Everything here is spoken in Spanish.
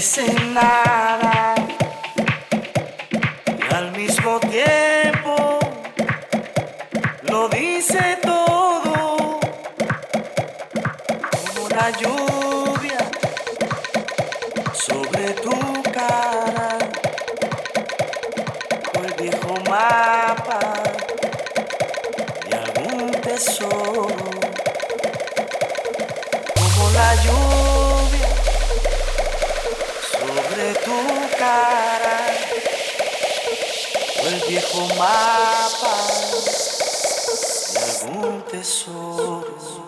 nada. Y al mismo tiempo lo dice todo como la lluvia sobre tu cara. O el viejo mapa de algún tesoro. Como la lluvia o el viejo mapa de algún tesoro.